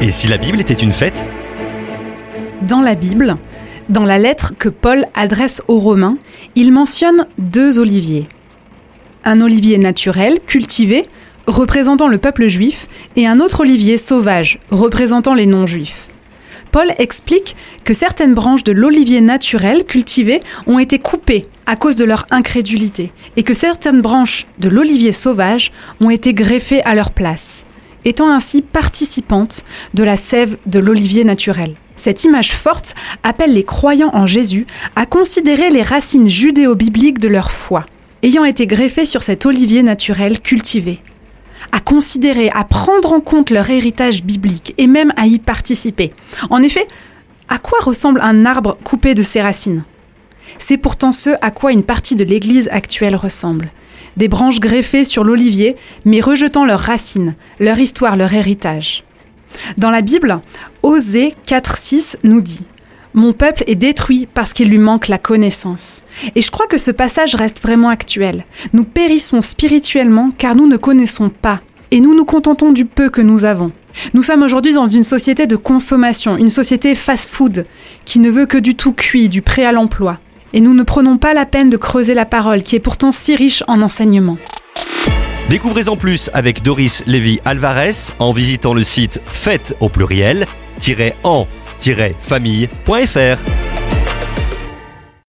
Et si la Bible était une fête Dans la Bible, dans la lettre que Paul adresse aux Romains, il mentionne deux oliviers. Un olivier naturel, cultivé, représentant le peuple juif, et un autre olivier sauvage, représentant les non-juifs. Paul explique que certaines branches de l'olivier naturel cultivé ont été coupées à cause de leur incrédulité, et que certaines branches de l'olivier sauvage ont été greffées à leur place étant ainsi participante de la sève de l'olivier naturel. Cette image forte appelle les croyants en Jésus à considérer les racines judéo-bibliques de leur foi, ayant été greffées sur cet olivier naturel cultivé, à considérer, à prendre en compte leur héritage biblique et même à y participer. En effet, à quoi ressemble un arbre coupé de ses racines? C'est pourtant ce à quoi une partie de l'Église actuelle ressemble des branches greffées sur l'olivier, mais rejetant leurs racines, leur histoire, leur héritage. Dans la Bible, Osée 4.6 nous dit Mon peuple est détruit parce qu'il lui manque la connaissance. Et je crois que ce passage reste vraiment actuel. Nous périssons spirituellement car nous ne connaissons pas. Et nous nous contentons du peu que nous avons. Nous sommes aujourd'hui dans une société de consommation, une société fast-food, qui ne veut que du tout cuit, du prêt à l'emploi et nous ne prenons pas la peine de creuser la parole qui est pourtant si riche en enseignements. Découvrez en plus avec Doris Lévy Alvarez en visitant le site fête au pluriel en-famille.fr.